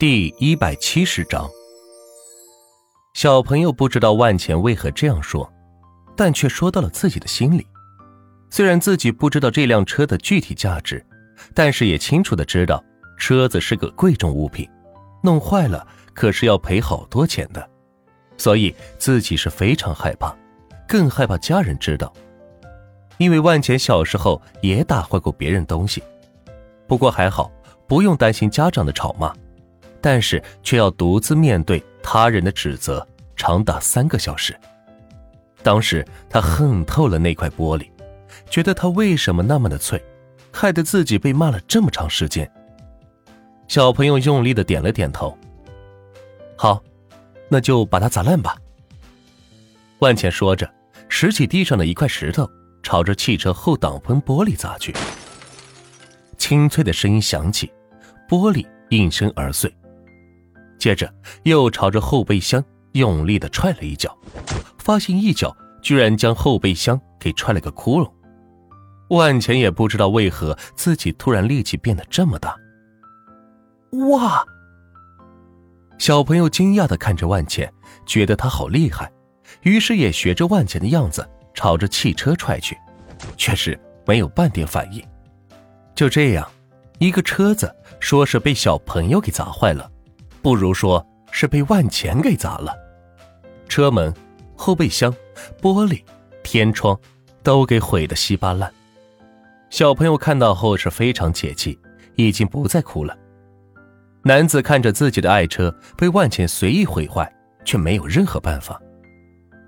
第一百七十章，小朋友不知道万钱为何这样说，但却说到了自己的心里。虽然自己不知道这辆车的具体价值，但是也清楚的知道车子是个贵重物品，弄坏了可是要赔好多钱的，所以自己是非常害怕，更害怕家人知道。因为万钱小时候也打坏过别人东西，不过还好。不用担心家长的吵骂，但是却要独自面对他人的指责，长达三个小时。当时他恨透了那块玻璃，觉得它为什么那么的脆，害得自己被骂了这么长时间。小朋友用力的点了点头。好，那就把它砸烂吧。万茜说着，拾起地上的一块石头，朝着汽车后挡风玻璃砸去。清脆的声音响起。玻璃应声而碎，接着又朝着后备箱用力的踹了一脚，发现一脚居然将后备箱给踹了个窟窿。万钱也不知道为何自己突然力气变得这么大。哇！小朋友惊讶的看着万钱，觉得他好厉害，于是也学着万钱的样子朝着汽车踹去，却是没有半点反应。就这样。一个车子说是被小朋友给砸坏了，不如说是被万钱给砸了。车门、后备箱、玻璃、天窗都给毁得稀巴烂。小朋友看到后是非常解气，已经不再哭了。男子看着自己的爱车被万钱随意毁坏，却没有任何办法。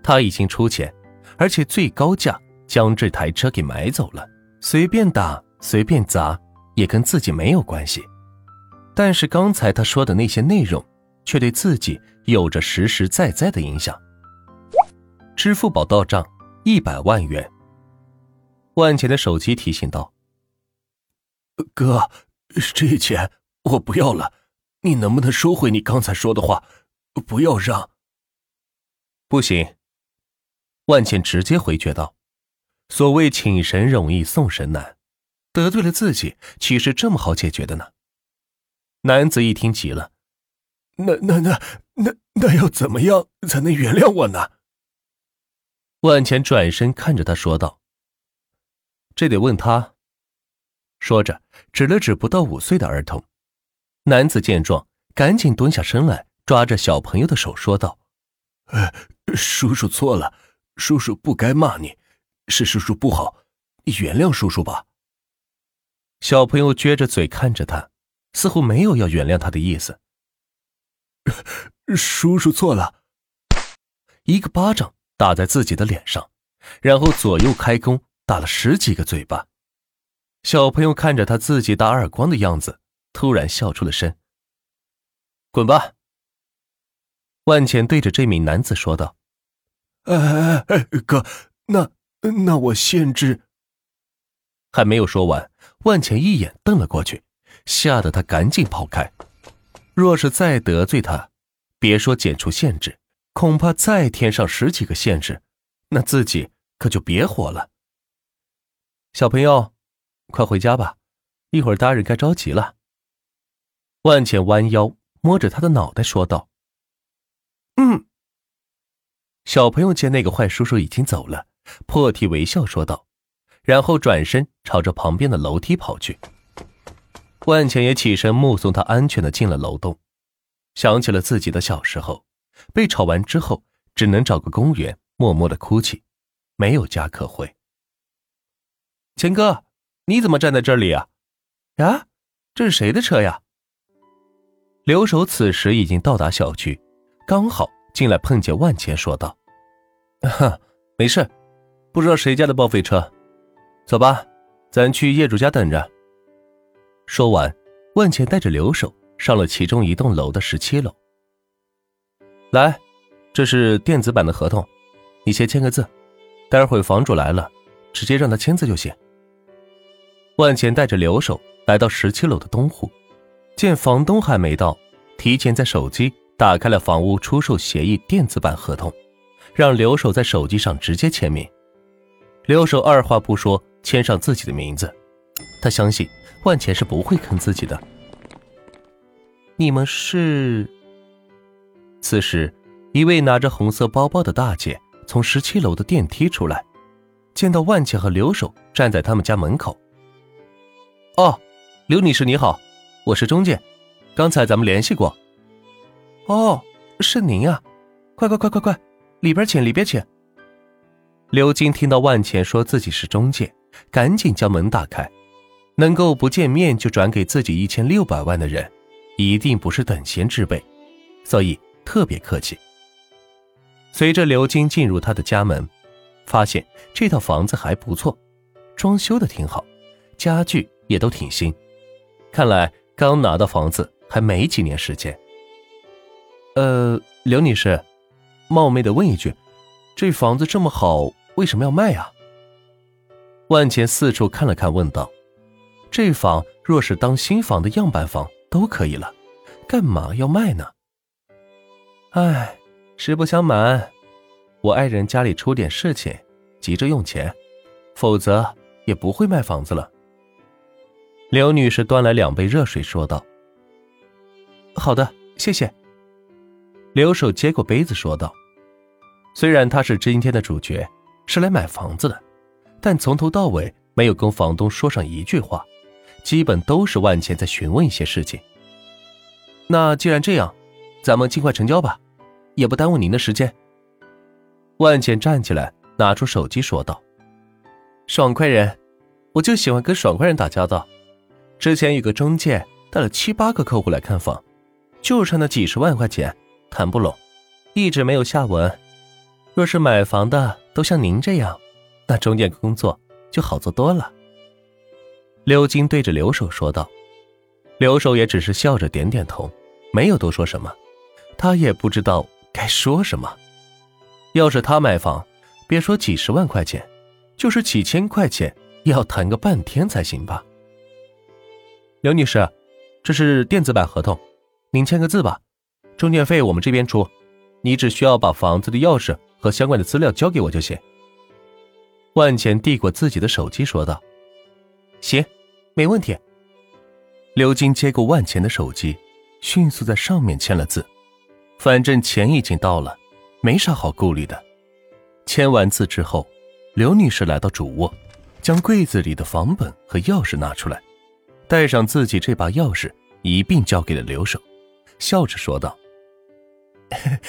他已经出钱，而且最高价将这台车给买走了，随便打，随便砸。也跟自己没有关系，但是刚才他说的那些内容，却对自己有着实实在在的影响。支付宝到账一百万元。万钱的手机提醒道：“哥，这钱我不要了，你能不能收回你刚才说的话？不要让。”不行。万茜直接回绝道：“所谓请神容易送神难。”得罪了自己，岂是这么好解决的呢？男子一听急了：“那、那、那、那、那要怎么样才能原谅我呢？”万钱转身看着他说道：“这得问他。”说着，指了指不到五岁的儿童。男子见状，赶紧蹲下身来，抓着小朋友的手说道：“呃，叔叔错了，叔叔不该骂你，是叔叔不好，你原谅叔叔吧。”小朋友撅着嘴看着他，似乎没有要原谅他的意思。叔叔错了，一个巴掌打在自己的脸上，然后左右开弓打了十几个嘴巴。小朋友看着他自己打耳光的样子，突然笑出了声。滚吧！万茜对着这名男子说道。哎哎哎，哥，那那我限制。还没有说完，万钱一眼瞪了过去，吓得他赶紧跑开。若是再得罪他，别说解除限制，恐怕再添上十几个限制，那自己可就别活了。小朋友，快回家吧，一会儿大人该着急了。万钱弯腰摸着他的脑袋说道：“嗯。”小朋友见那个坏叔叔已经走了，破涕为笑说道。然后转身朝着旁边的楼梯跑去。万茜也起身目送他安全的进了楼栋，想起了自己的小时候，被吵完之后只能找个公园默默的哭泣，没有家可回。钱哥，你怎么站在这里啊？啊，这是谁的车呀？留守此时已经到达小区，刚好进来碰见万茜，说道：“哈，没事，不知道谁家的报废车。”走吧，咱去业主家等着。说完，万茜带着留守上了其中一栋楼的十七楼。来，这是电子版的合同，你先签个字，待会房主来了，直接让他签字就行。万茜带着留守来到十七楼的东户，见房东还没到，提前在手机打开了房屋出售协议电子版合同，让留守在手机上直接签名。留守二话不说。签上自己的名字，他相信万钱是不会坑自己的。你们是？此时，一位拿着红色包包的大姐从十七楼的电梯出来，见到万茜和刘守站在他们家门口。哦，刘女士你好，我是中介，刚才咱们联系过。哦，是您啊，快快快快快，里边请里边请。刘金听到万茜说自己是中介，赶紧将门打开。能够不见面就转给自己一千六百万的人，一定不是等闲之辈，所以特别客气。随着刘金进入他的家门，发现这套房子还不错，装修的挺好，家具也都挺新，看来刚拿到房子还没几年时间。呃，刘女士，冒昧的问一句，这房子这么好，为什么要卖啊？万钱四处看了看，问道。这房若是当新房的样板房都可以了，干嘛要卖呢？唉，实不相瞒，我爱人家里出点事情，急着用钱，否则也不会卖房子了。刘女士端来两杯热水，说道：“好的，谢谢。”刘守接过杯子，说道：“虽然他是今天的主角，是来买房子的，但从头到尾没有跟房东说上一句话。”基本都是万钱在询问一些事情。那既然这样，咱们尽快成交吧，也不耽误您的时间。万钱站起来，拿出手机说道：“爽快人，我就喜欢跟爽快人打交道。之前有个中介带了七八个客户来看房，就差那几十万块钱谈不拢，一直没有下文。若是买房的都像您这样，那中介工作就好做多了。”刘金对着刘守说道：“刘守也只是笑着点点头，没有多说什么。他也不知道该说什么。要是他买房，别说几十万块钱，就是几千块钱也要谈个半天才行吧。”刘女士，这是电子版合同，您签个字吧。中介费我们这边出，你只需要把房子的钥匙和相关的资料交给我就行。”万钱递过自己的手机说道。行，没问题。刘金接过万钱的手机，迅速在上面签了字。反正钱已经到了，没啥好顾虑的。签完字之后，刘女士来到主卧，将柜子里的房本和钥匙拿出来，带上自己这把钥匙，一并交给了刘守，笑着说道：“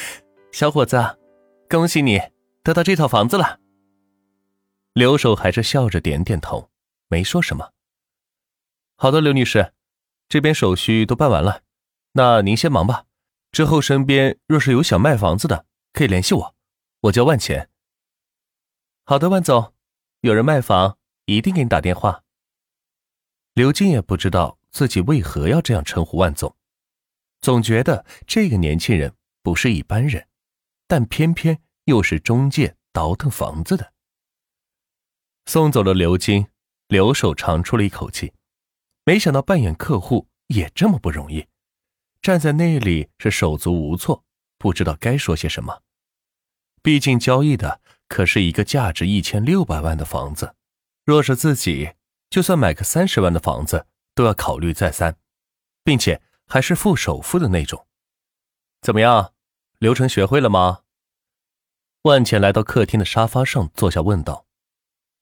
小伙子，恭喜你得到这套房子了。”刘守还是笑着点点头。没说什么。好的，刘女士，这边手续都办完了，那您先忙吧。之后身边若是有想卖房子的，可以联系我，我叫万钱。好的，万总，有人卖房，一定给你打电话。刘金也不知道自己为何要这样称呼万总，总觉得这个年轻人不是一般人，但偏偏又是中介倒腾房子的。送走了刘金。刘守长出了一口气，没想到扮演客户也这么不容易，站在那里是手足无措，不知道该说些什么。毕竟交易的可是一个价值一千六百万的房子，若是自己就算买个三十万的房子都要考虑再三，并且还是付首付的那种。怎么样，流程学会了吗？万茜来到客厅的沙发上坐下，问道。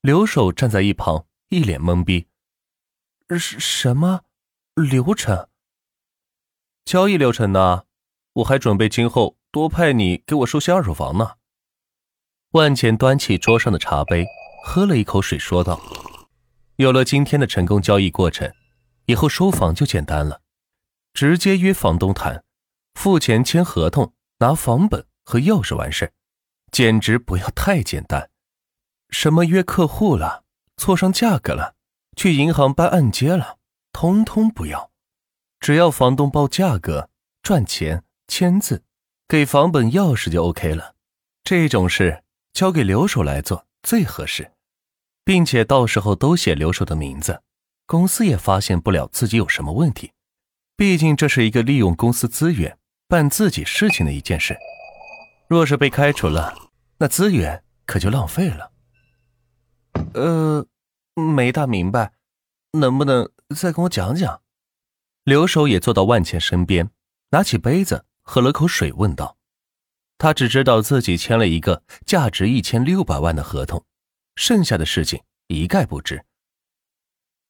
刘守站在一旁。一脸懵逼，什什么流程？交易流程呢？我还准备今后多派你给我收些二手房呢。万茜端起桌上的茶杯，喝了一口水，说道：“有了今天的成功交易过程，以后收房就简单了，直接约房东谈，付钱签合同，拿房本和钥匙完事，简直不要太简单。什么约客户了？”错上价格了，去银行办按揭了，通通不要，只要房东报价格、赚钱、签字、给房本、钥匙就 OK 了。这种事交给留守来做最合适，并且到时候都写留守的名字，公司也发现不了自己有什么问题。毕竟这是一个利用公司资源办自己事情的一件事，若是被开除了，那资源可就浪费了。呃。没大明白，能不能再跟我讲讲？刘守也坐到万茜身边，拿起杯子喝了口水，问道：“他只知道自己签了一个价值一千六百万的合同，剩下的事情一概不知。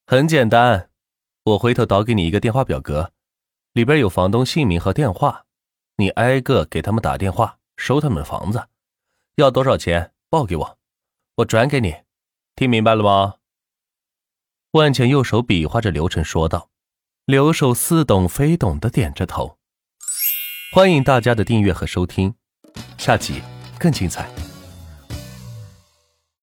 很简单，我回头导给你一个电话表格，里边有房东姓名和电话，你挨个给他们打电话，收他们房子，要多少钱报给我，我转给你。听明白了吗？”万茜右手比划着刘晨说道，刘守似懂非懂的点着头。欢迎大家的订阅和收听，下集更精彩。